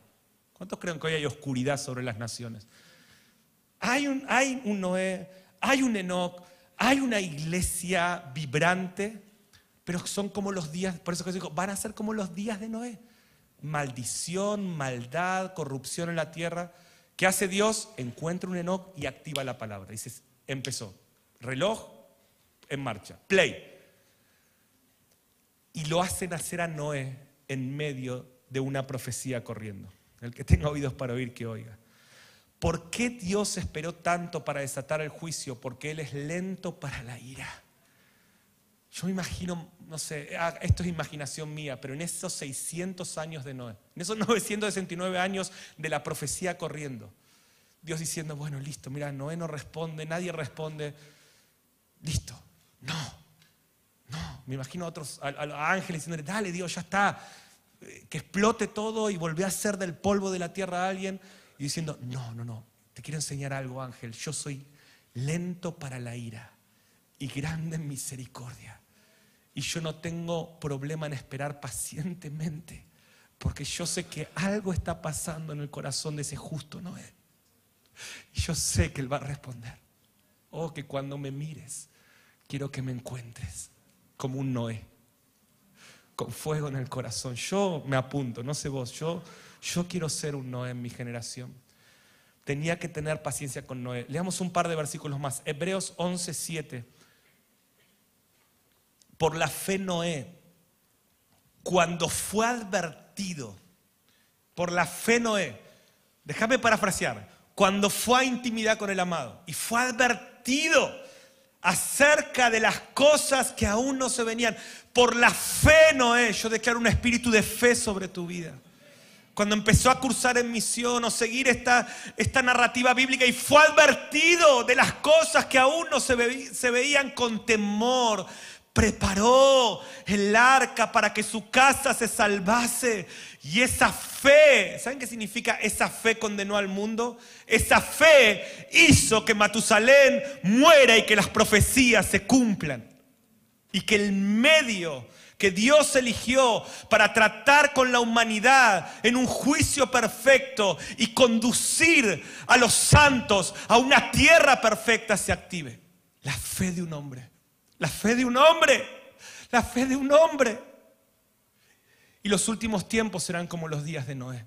¿Cuántos creen que hoy hay oscuridad sobre las naciones? Hay un, Noé, hay un Enoch, hay una iglesia vibrante, pero son como los días, por eso digo, van a ser como los días de Noé. Maldición, maldad, corrupción en la tierra. ¿Qué hace Dios? Encuentra un Enoch y activa la palabra. Dice, empezó. Reloj en marcha. Play. Y lo hace nacer a Noé en medio de una profecía corriendo. El que tenga oídos para oír, que oiga. ¿Por qué Dios esperó tanto para desatar el juicio? Porque Él es lento para la ira. Yo me imagino, no sé, ah, esto es imaginación mía, pero en esos 600 años de Noé, en esos 969 años de la profecía corriendo, Dios diciendo, bueno, listo, mira, Noé no responde, nadie responde. Listo. No, no. Me imagino a otros ángeles diciéndole, dale Dios, ya está. Eh, que explote todo y volvé a hacer del polvo de la tierra a alguien. Y diciendo, no, no, no. Te quiero enseñar algo, ángel. Yo soy lento para la ira y grande en misericordia. Y yo no tengo problema en esperar pacientemente, porque yo sé que algo está pasando en el corazón de ese justo Noé. Y yo sé que Él va a responder. Oh, que cuando me mires, quiero que me encuentres como un Noé, con fuego en el corazón. Yo me apunto, no sé vos, yo, yo quiero ser un Noé en mi generación. Tenía que tener paciencia con Noé. Leamos un par de versículos más. Hebreos 11, 7. Por la fe Noé, cuando fue advertido, por la fe Noé, déjame parafrasear, cuando fue a intimidad con el amado y fue advertido acerca de las cosas que aún no se venían. Por la fe, Noé, yo declaro un espíritu de fe sobre tu vida. Cuando empezó a cursar en misión o seguir esta, esta narrativa bíblica y fue advertido de las cosas que aún no se, se veían con temor, preparó el arca para que su casa se salvase. Y esa fe, ¿saben qué significa esa fe condenó al mundo? Esa fe hizo que Matusalén muera y que las profecías se cumplan. Y que el medio que Dios eligió para tratar con la humanidad en un juicio perfecto y conducir a los santos a una tierra perfecta se active. La fe de un hombre la fe de un hombre. La fe de un hombre. Y los últimos tiempos serán como los días de Noé.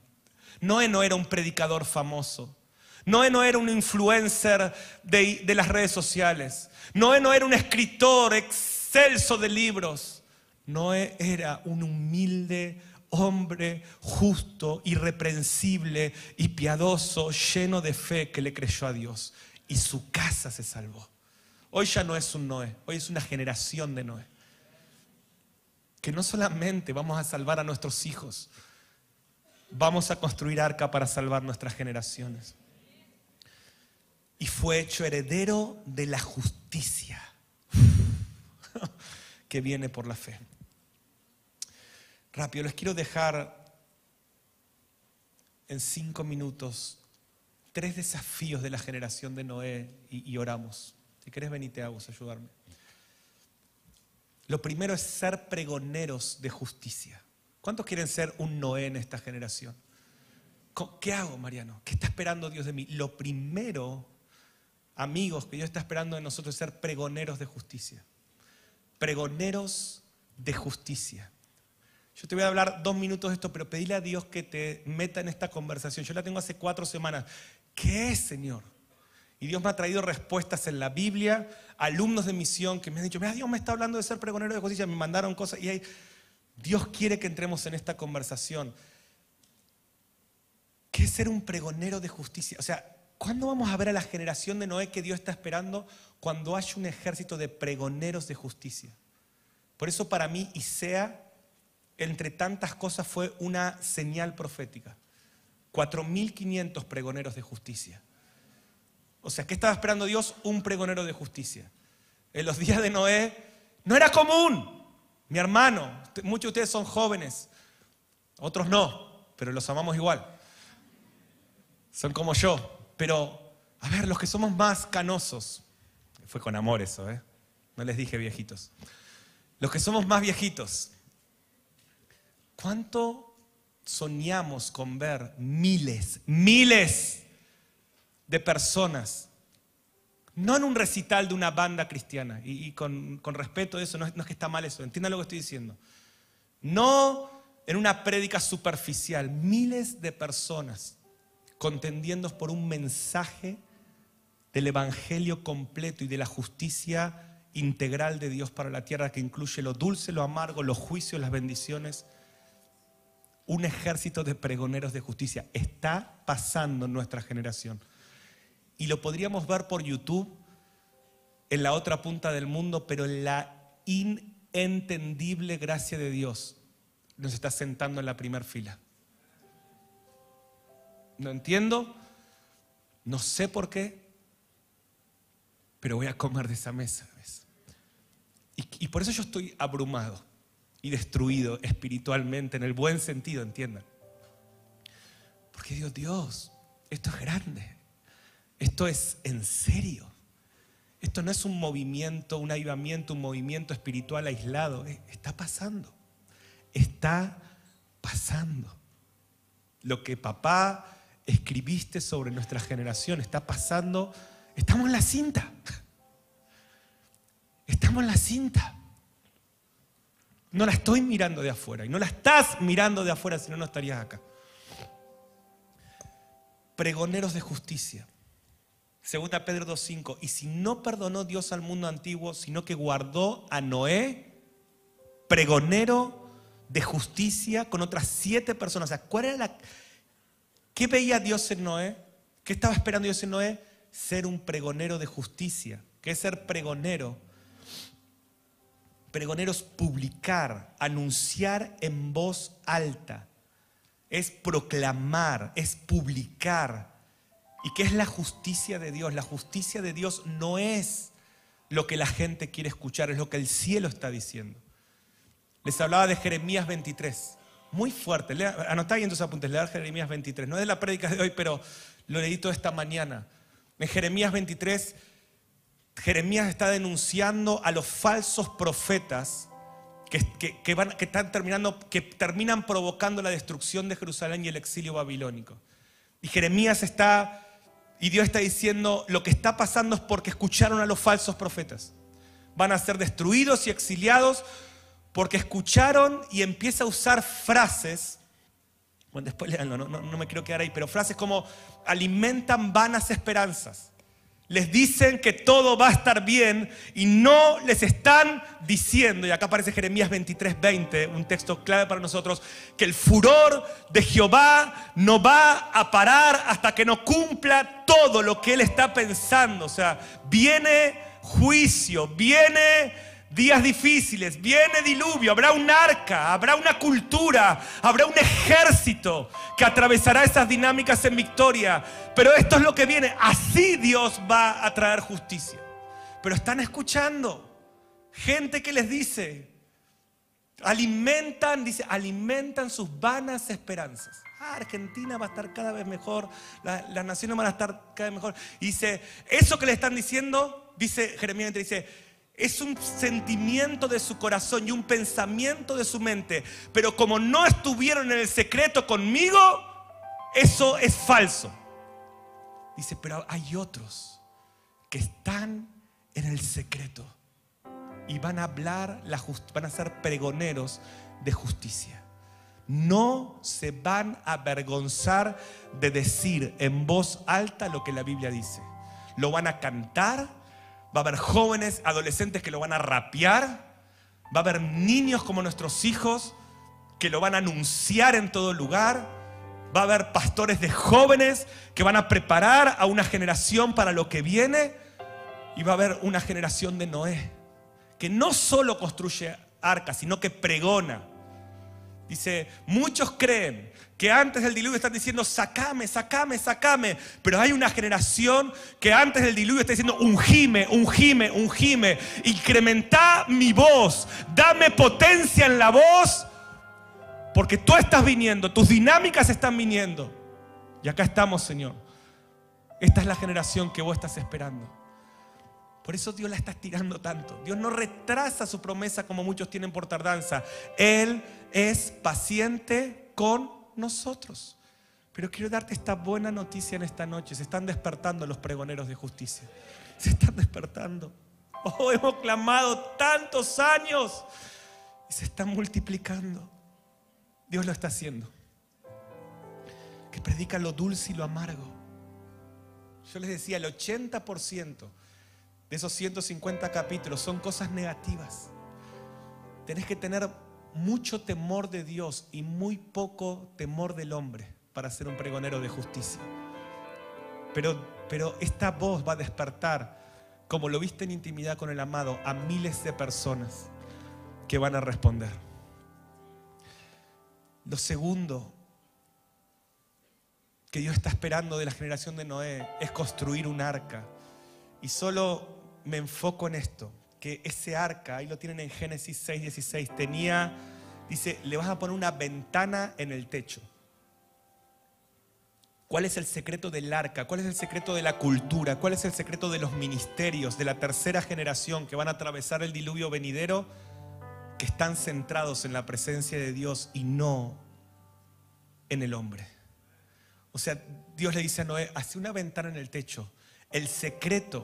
Noé no era un predicador famoso. Noé no era un influencer de, de las redes sociales. Noé no era un escritor excelso de libros. Noé era un humilde hombre justo, irreprensible y piadoso, lleno de fe que le creyó a Dios. Y su casa se salvó. Hoy ya no es un Noé, hoy es una generación de Noé. Que no solamente vamos a salvar a nuestros hijos, vamos a construir arca para salvar nuestras generaciones. Y fue hecho heredero de la justicia que viene por la fe. Rápido, les quiero dejar en cinco minutos tres desafíos de la generación de Noé y, oramos. Si querés, venite a ayudarme. Lo primero es ser pregoneros de justicia. ¿Cuántos quieren ser un Noé en esta generación? ¿Qué hago, Mariano? ¿Qué está esperando Dios de mí? Lo primero, amigos, que Dios está esperando de nosotros es ser pregoneros de justicia. Pregoneros de justicia. Yo te voy a hablar dos minutos de esto, pero pedirle a Dios que te meta en esta conversación. Yo la tengo hace cuatro semanas. ¿Qué es, Señor? Y Dios me ha traído respuestas en la Biblia, alumnos de misión que me han dicho, mira, Dios me está hablando de ser pregonero de justicia, me mandaron cosas y Dios quiere que entremos en esta conversación. ¿Qué es ser un pregonero de justicia? O sea, ¿cuándo vamos a ver a la generación de Noé que Dios está esperando? Cuando haya un ejército de pregoneros de justicia. Por eso para mí Isea, entre tantas cosas, fue una señal profética. 4.500 pregoneros de justicia. O sea, ¿qué estaba esperando Dios? Un pregonero de justicia. En los días de Noé no era común. Mi hermano, muchos de ustedes son jóvenes, otros no, pero los amamos igual. Son como yo. Pero, a ver, los que somos más canosos, fue con amor eso, ¿eh? No les dije viejitos. Los que somos más viejitos, ¿cuánto soñamos con ver miles, miles de personas, no en un recital de una banda cristiana, y, con, respeto a eso, no es, que está mal eso, entiendan lo que estoy diciendo, no en una prédica superficial, miles de personas contendiendo por un mensaje del Evangelio completo y de la justicia integral de Dios para la tierra que incluye lo dulce, lo amargo, los juicios, las bendiciones. Un ejército de pregoneros de justicia está pasando en nuestra generación y lo podríamos ver por YouTube en la otra punta del mundo, pero la inentendible gracia de Dios nos está sentando en la primera fila. No entiendo, no sé por qué, pero voy a comer de esa mesa. Y, y por eso yo estoy abrumado y destruido espiritualmente, en el buen sentido, entiendan. Porque Dios, Dios, esto es grande. Esto es en serio. Esto no es un movimiento, un avivamiento, un movimiento espiritual aislado. Eh, está pasando. Está pasando. Lo que papá escribiste sobre nuestra generación está pasando. Estamos en la cinta. Estamos en la cinta. No la estoy mirando de afuera. Y no la estás mirando de afuera, si no, no estarías acá. Pregoneros de justicia. Segunda Pedro 2.5. Y si no perdonó Dios al mundo antiguo, sino que guardó a Noé, pregonero de justicia, con otras siete personas. O sea, ¿cuál era la... ¿Qué veía Dios en Noé? ¿Qué estaba esperando Dios en Noé? Ser un pregonero de justicia. ¿Qué es ser pregonero? Pregonero es publicar, anunciar en voz alta. Es proclamar, es publicar ¿Y qué es la justicia de Dios? La justicia de Dios no es lo que la gente quiere escuchar, es lo que el cielo está diciendo. Les hablaba de Jeremías 23, muy fuerte. Anotá ahí en tus apuntes, leer Jeremías 23. No es de la prédica de hoy, pero lo leí toda esta mañana. En Jeremías 23, Jeremías está denunciando a los falsos profetas que, van, que están terminando, que terminan provocando la destrucción de Jerusalén y el exilio babilónico. Y Jeremías está y Dios está diciendo, lo que está pasando es porque escucharon a los falsos profetas. Van a ser destruidos y exiliados porque escucharon y empieza a usar frases, bueno, después leanlo, no, no, me quiero quedar ahí, pero frases como alimentan vanas esperanzas. Les dicen que todo va a estar bien y no les están diciendo, y acá aparece Jeremías 23, 20, un texto clave para nosotros, que el furor de Jehová no va a parar hasta que no cumpla todo lo que él está pensando. O sea, viene juicio, viene días difíciles, viene diluvio, habrá un arca, habrá una cultura, habrá un ejército que atravesará esas dinámicas en victoria. Pero esto es lo que viene, así Dios va a traer justicia. Pero están escuchando gente que les dice, alimentan, dice, alimentan sus vanas esperanzas. Ah, Argentina va a estar cada vez mejor, las naciones van a estar cada vez mejor. Y dice, eso que le están diciendo, dice Jeremías, dice, es un sentimiento de su corazón y un pensamiento de su mente. Pero como no estuvieron en el secreto conmigo, eso es falso. Dice, pero hay otros que están en el secreto y van a hablar, la van a ser pregoneros de justicia. No se van a avergonzar de decir en voz alta lo que la Biblia dice. Lo van a cantar Va a haber jóvenes, adolescentes que lo van a rapear. Va a haber niños como nuestros hijos que lo van a anunciar en todo lugar. Va a haber pastores de jóvenes que van a preparar a una generación para lo que viene. Y va a haber una generación de Noé que no solo construye arcas, sino que pregona. Dice, muchos creen que antes del diluvio están diciendo, sacame, sacame, sacame. Pero hay una generación que antes del diluvio está diciendo, ungime, ungime, ungime. Incrementa mi voz, dame potencia en la voz, porque tú estás viniendo, tus dinámicas están viniendo. Y acá estamos, Señor. Esta es la generación que vos estás esperando. Por eso Dios la está estirando tanto. Dios no retrasa su promesa como muchos tienen por tardanza. Él es paciente con nosotros. Pero quiero darte esta buena noticia en esta noche. Se están despertando los pregoneros de justicia. Se están despertando. Oh, hemos clamado tantos años y se están multiplicando. Dios lo está haciendo. Que predica lo dulce y lo amargo. Yo les decía, el 80% de esos 150 capítulos son cosas negativas. Tenés que tener mucho temor de Dios y muy poco temor del hombre para ser un pregonero de justicia. Pero, pero esta voz va a despertar, como lo viste en intimidad con el amado, a miles de personas que van a responder. Lo segundo que Dios está esperando de la generación de Noé es construir un arca. Y solo me enfoco en esto que ese arca, ahí lo tienen en Génesis 6, 16, tenía, dice, le vas a poner una ventana en el techo. ¿Cuál es el secreto del arca? ¿Cuál es el secreto de la cultura? ¿Cuál es el secreto de los ministerios de la tercera generación que van a atravesar el diluvio venidero? Que están centrados en la presencia de Dios y no en el hombre. O sea, Dios le dice a Noé, hace una ventana en el techo. El secreto,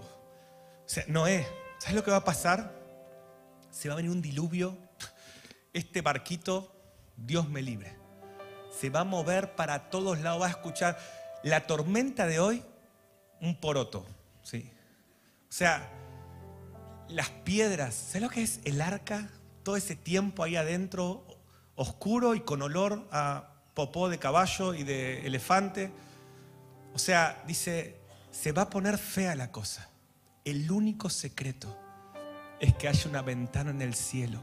o sea, Noé, ¿Sabes lo que va a pasar? Se va a venir un diluvio. Este barquito, Dios me libre. Se va a mover para todos lados. Va a escuchar la tormenta de hoy, un poroto. ¿sí? O sea, las piedras. ¿Sabes lo que es el arca? Todo ese tiempo ahí adentro, oscuro y con olor a popó de caballo y de elefante. O sea, dice, se va a poner fea la cosa. El único secreto es que haya una ventana en el cielo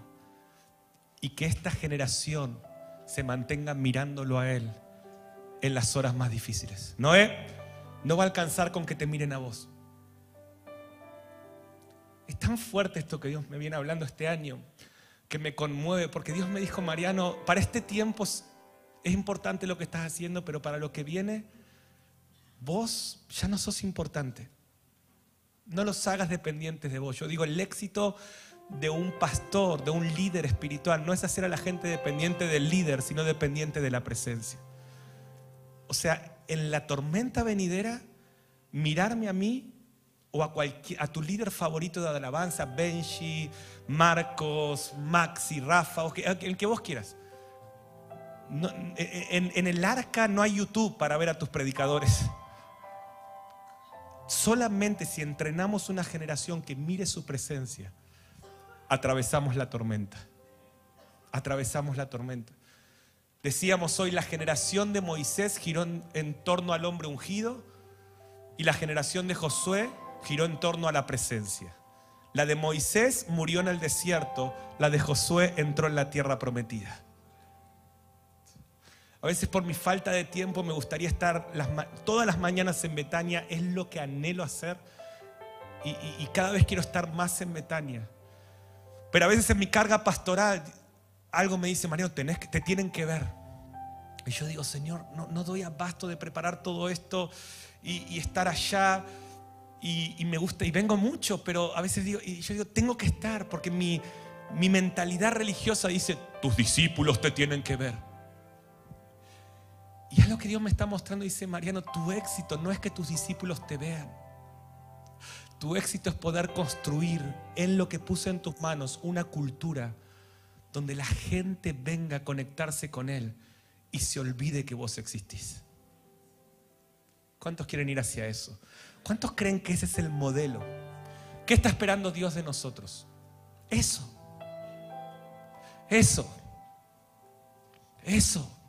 y que esta generación se mantenga mirándolo a Él en las horas más difíciles. Noé no va a alcanzar con que te miren a vos. Es tan fuerte esto que Dios me viene hablando este año que me conmueve porque Dios me dijo, Mariano, para este tiempo es importante lo que estás haciendo, pero para lo que viene, vos ya no sos importante. No los hagas dependientes de vos. Yo digo, el éxito de un pastor, de un líder espiritual, no es hacer a la gente dependiente del líder, sino dependiente de la presencia. O sea, en la tormenta venidera, mirarme a mí o a, cualquier, a tu líder favorito de alabanza, Benji, Marcos, Maxi, Rafa, o el que vos quieras. en el arca no hay YouTube para ver a tus predicadores Solamente si entrenamos una generación que mire su presencia, atravesamos la tormenta. Atravesamos la tormenta. Decíamos hoy, la generación de Moisés giró en, torno al hombre ungido y la generación de Josué giró en torno a la presencia. La de Moisés murió en el desierto, la de Josué entró en la tierra prometida. A veces por mi falta de tiempo me gustaría estar todas las mañanas en Betania, es lo que anhelo hacer y, cada vez quiero estar más en Betania. Pero a veces en mi carga pastoral algo me dice, Mario, tenés, te tienen que ver. Y yo digo, Señor, no, no doy abasto de preparar todo esto y estar allá y, me gusta y vengo mucho, pero a veces digo, y yo digo, tengo que estar porque mi mentalidad religiosa dice, tus discípulos te tienen que ver. Y es lo que Dios me está mostrando, dice Mariano, tu éxito no es que tus discípulos te vean. Tu éxito es poder construir en lo que puse en tus manos una cultura donde la gente venga a conectarse con Él y se olvide que vos existís. ¿Cuántos quieren ir hacia eso? ¿Cuántos creen que ese es el modelo? ¿Qué está esperando Dios de nosotros? Eso. Eso. Eso.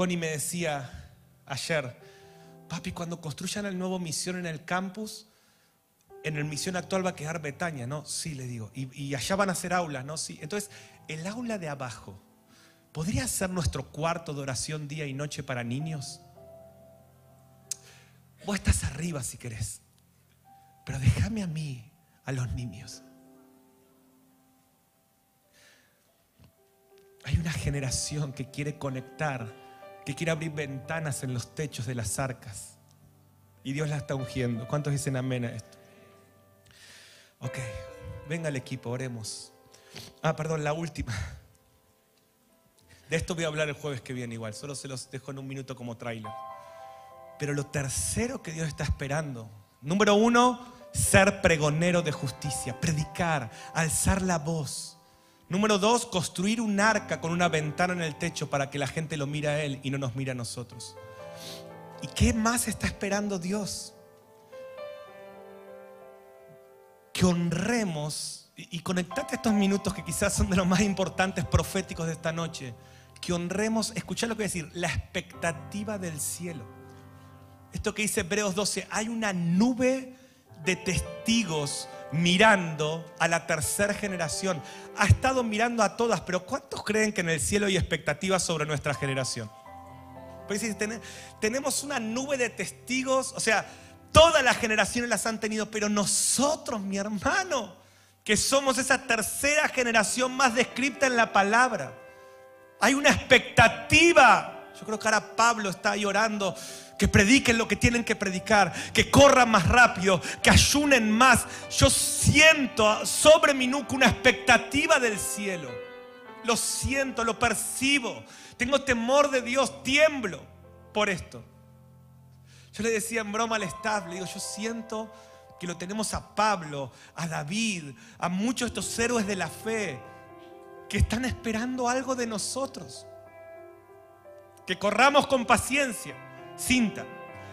Connie me decía ayer, papi, cuando construyan el nuevo misión en el campus, en el misión actual va a quedar Betania, ¿no? Sí, le digo. Y, allá van a ser aulas, ¿no? Sí. Entonces, el aula de abajo, ¿podría ser nuestro cuarto de oración día y noche para niños? Vos estás arriba si querés, pero déjame a mí, a los niños. Hay una generación que quiere conectar, que quiere abrir ventanas en los techos de las arcas. Y Dios la está ungiendo. ¿Cuántos dicen amén a esto? Ok, venga el equipo, oremos. Ah, perdón, la última. De esto voy a hablar el jueves que viene igual, solo se los dejo en un minuto como trailer. Pero lo tercero que Dios está esperando, número uno, ser pregonero de justicia, predicar, alzar la voz. Número dos, construir un arca con una ventana en el techo para que la gente lo mire a Él y no nos mire a nosotros. ¿Y qué más está esperando Dios? Que honremos, y, conectate estos minutos que quizás son de los más importantes proféticos de esta noche, que honremos, escucha lo que voy a decir, la expectativa del cielo. Esto que dice Hebreos 12, hay una nube de testigos mirando a la tercera generación. Ha estado mirando a todas, pero ¿cuántos creen que en el cielo hay expectativas sobre nuestra generación? Pues tenemos una nube de testigos, o sea, todas las generaciones las han tenido, pero nosotros, mi hermano, que somos esa tercera generación más descripta en la palabra, hay una expectativa. Yo creo que ahora Pablo está llorando que prediquen lo que tienen que predicar, que corran más rápido, que ayunen más. Yo siento sobre mi nuca una expectativa del cielo. Lo siento, lo percibo. Tengo temor de Dios, tiemblo por esto. Yo le decía en broma al staff, le digo, yo siento que lo tenemos a Pablo, a David, a muchos de estos héroes de la fe que están esperando algo de nosotros. Que corramos con paciencia cinta,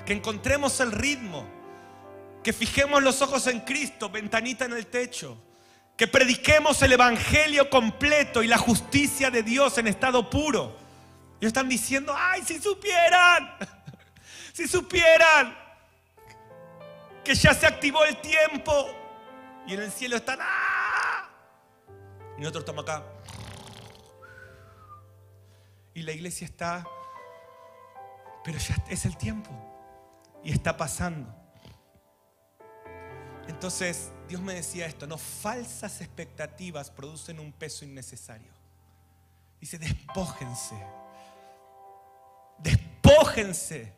que encontremos el ritmo, que fijemos los ojos en Cristo, ventanita en el techo, que prediquemos el Evangelio completo y la justicia de Dios en estado puro. Y están diciendo, ay, si supieran, si supieran que ya se activó el tiempo y en el cielo están, ¡ah! Y nosotros estamos acá. Y la iglesia está pero ya es el tiempo y está pasando. Entonces Dios me decía esto, no falsas expectativas producen un peso innecesario. Dice, despójense, despójense,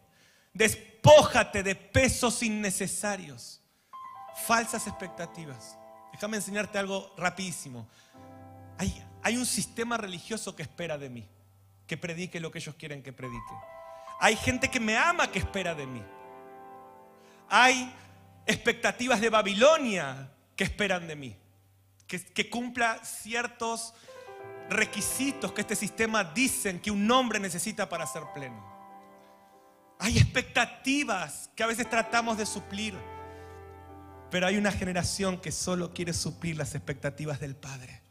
despójate de pesos innecesarios, falsas expectativas. Déjame enseñarte algo rapidísimo. Hay, hay un sistema religioso que espera de mí, que predique lo que ellos quieren que predique. Hay gente que me ama que espera de mí. Hay expectativas de Babilonia que esperan de mí. Que, cumpla ciertos requisitos que este sistema dicen que un hombre necesita para ser pleno. Hay expectativas que a veces tratamos de suplir. Pero hay una generación que solo quiere suplir las expectativas del Padre.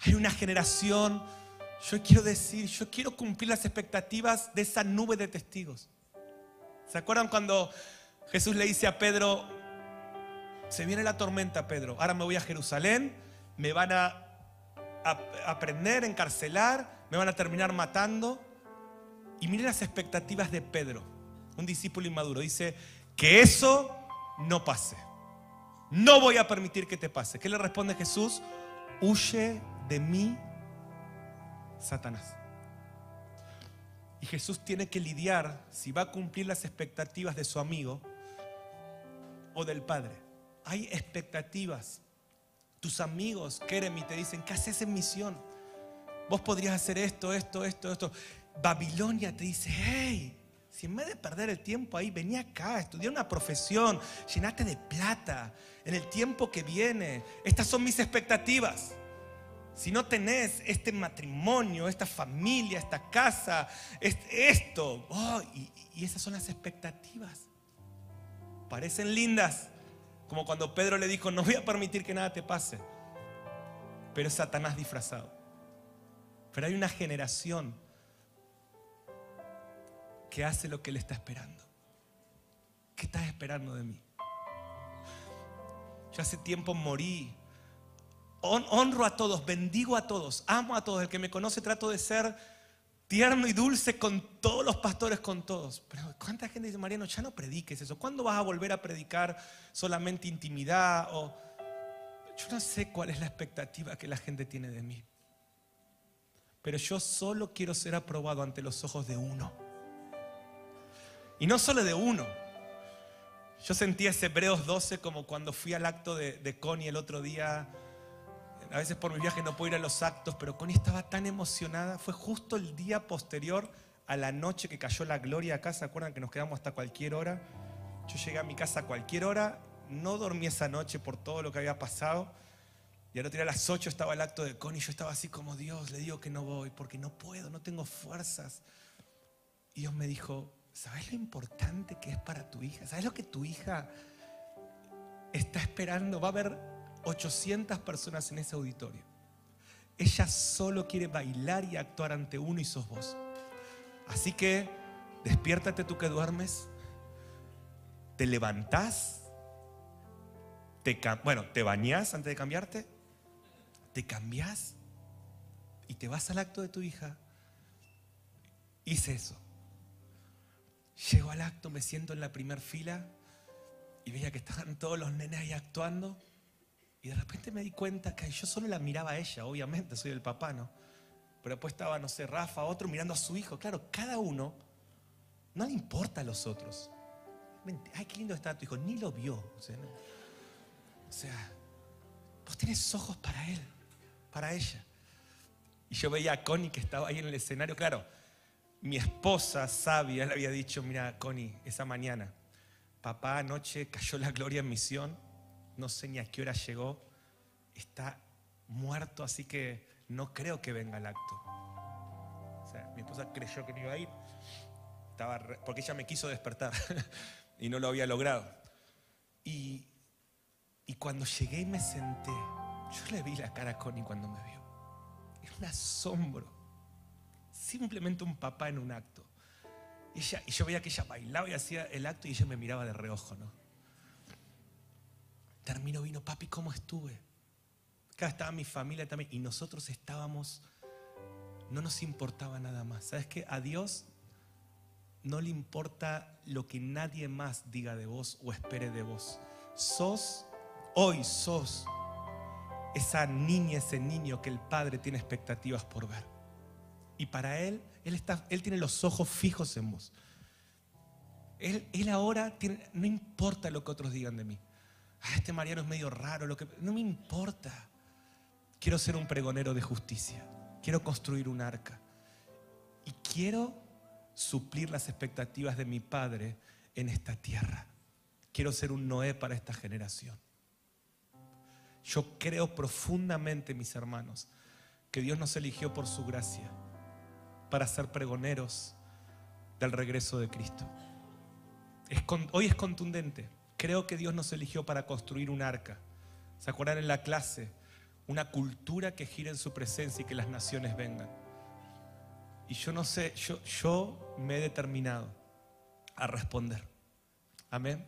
Hay una generación, yo quiero decir, yo quiero cumplir las expectativas de esa nube de testigos. ¿Se acuerdan cuando Jesús le dice a Pedro, se viene la tormenta, Pedro, ahora me voy a Jerusalén, me van a, aprender, encarcelar, me van a terminar matando? Y miren las expectativas de Pedro, un discípulo inmaduro. Dice, que eso no pase. No voy a permitir que te pase. ¿Qué le responde Jesús? Huye de mí, Satanás. Y Jesús tiene que lidiar si va a cumplir las expectativas de su amigo o del Padre. Hay expectativas. Tus amigos, Keremi, te dicen, ¿qué haces en misión? Vos podrías hacer esto, esto, esto, esto. Babilonia te dice, hey, si en vez de perder el tiempo ahí, vení acá, estudiar una profesión, llenate de plata en el tiempo que viene. Estas son mis expectativas. Si no tenés este matrimonio, esta familia, esta casa, esto, oh, y, y esas son las expectativas. Parecen lindas, como cuando Pedro le dijo, no voy a permitir que nada te pase. Pero es Satanás disfrazado. Pero hay una generación que hace lo que él está esperando. ¿Qué estás esperando de mí? Yo hace tiempo morí. Honro a todos, bendigo a todos, amo a todos. El que me conoce trato de ser tierno y dulce con todos los pastores, con todos. Pero ¿cuánta gente dice, Mariano, ya no prediques eso? ¿Cuándo vas a volver a predicar solamente intimidad? O... Yo no sé cuál es la expectativa que la gente tiene de mí. Pero yo solo quiero ser aprobado ante los ojos de uno. Y no solo de uno. Yo sentí ese Hebreos 12 como cuando fui al acto de, de Connie el otro día. A veces por mi viaje no puedo ir a los actos, pero Connie estaba tan emocionada. Fue justo el día posterior a la noche que cayó la gloria acá. ¿Se acuerdan que nos quedamos hasta cualquier hora? Yo llegué a mi casa a cualquier hora. No dormí esa noche por todo lo que había pasado. Y al otro día a las 8 estaba el acto de Connie. Yo estaba así como Dios, le digo que no voy porque no puedo, no tengo fuerzas. Y Dios me dijo, ¿Sabes lo importante que es para tu hija? ¿Sabes lo que tu hija está esperando? Va a haber 800 personas en ese auditorio. Ella solo quiere bailar y actuar ante uno y sos vos. Así que despiértate tú que duermes, te levantás, te, bueno, te bañás antes de cambiarte, te cambiás y te vas al acto de tu hija. Hice eso. Llego al acto, me siento en la primera fila y veía que estaban todos los nenes ahí actuando. Y de repente me di cuenta que yo solo la miraba a ella, obviamente, soy el papá, ¿no? Pero después estaba, no sé, Rafa, otro mirando a su hijo. Claro, cada uno no le importa a los otros. Ay, qué lindo está tu hijo, ni lo vio. O sea, o sea, vos tenés ojos para él, para ella. Y yo veía a Connie que estaba ahí en el escenario, claro mi esposa sabia le había dicho, mira, Connie, esa mañana, papá anoche cayó la gloria en misión, no sé ni a qué hora llegó, está muerto, así que no creo que venga al acto. O sea, mi esposa creyó que no iba a ir, estaba porque ella me quiso despertar y no lo había logrado. Y, cuando llegué y me senté, yo le vi la cara a Connie cuando me vio. Es un asombro simplemente un papá en un acto. Y yo veía que ella bailaba y hacía el acto y ella me miraba de reojo, ¿no? Terminó, vino, papi, ¿cómo estuve? Acá estaba mi familia también y nosotros estábamos, no nos importaba nada más. ¿Sabes qué? A Dios no le importa lo que nadie más diga de vos o espere de vos. Sos, hoy sos esa niña, ese niño que el Padre tiene expectativas por ver. Y para Él, Él, está, él tiene los ojos fijos en vos. Él, él ahora no importa lo que otros digan de mí. Ah, este Mariano es medio raro, lo que, no me importa. Quiero ser un pregonero de justicia. Quiero construir un arca. Y quiero suplir las expectativas de mi Padre en esta tierra. Quiero ser un Noé para esta generación. Yo creo profundamente, mis hermanos, que Dios nos eligió por su gracia para ser pregoneros del regreso de Cristo. hoy es contundente. Creo que Dios nos eligió para construir un arca. ¿Se acuerdan en la clase? Una cultura que gira en su presencia y que las naciones vengan. Y yo no sé, yo, yo me he determinado a responder. Amén.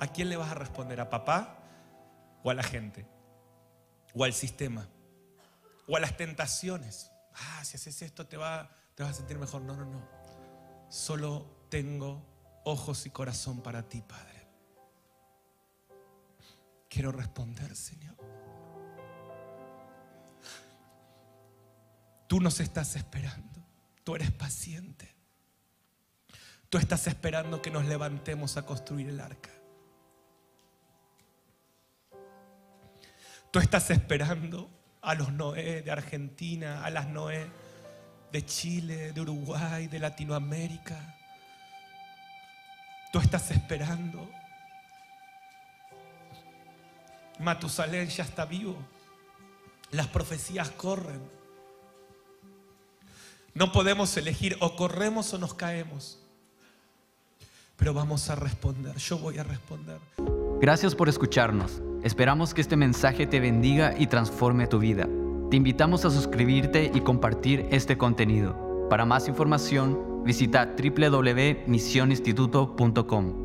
¿A quién le vas a responder? ¿A papá o a la gente? ¿O al sistema? ¿O a las tentaciones? Ah, si haces esto te, va, te vas a sentir mejor. No, no, no. Solo tengo ojos y corazón para ti, Padre. Quiero responder, Señor. Tú nos estás esperando. Tú eres paciente. Tú estás esperando que nos levantemos a construir el arca. Tú estás esperando a los Noé de Argentina, a las Noé de Chile, de Uruguay, de Latinoamérica. Tú estás esperando. Matusalén ya está vivo. Las profecías corren. No podemos elegir o corremos o nos caemos. Pero vamos a responder. Yo voy a responder. Gracias por escucharnos. Esperamos que este mensaje te bendiga y transforme tu vida. Te invitamos a suscribirte y compartir este contenido. Para más información, visita www.misioninstituto.com.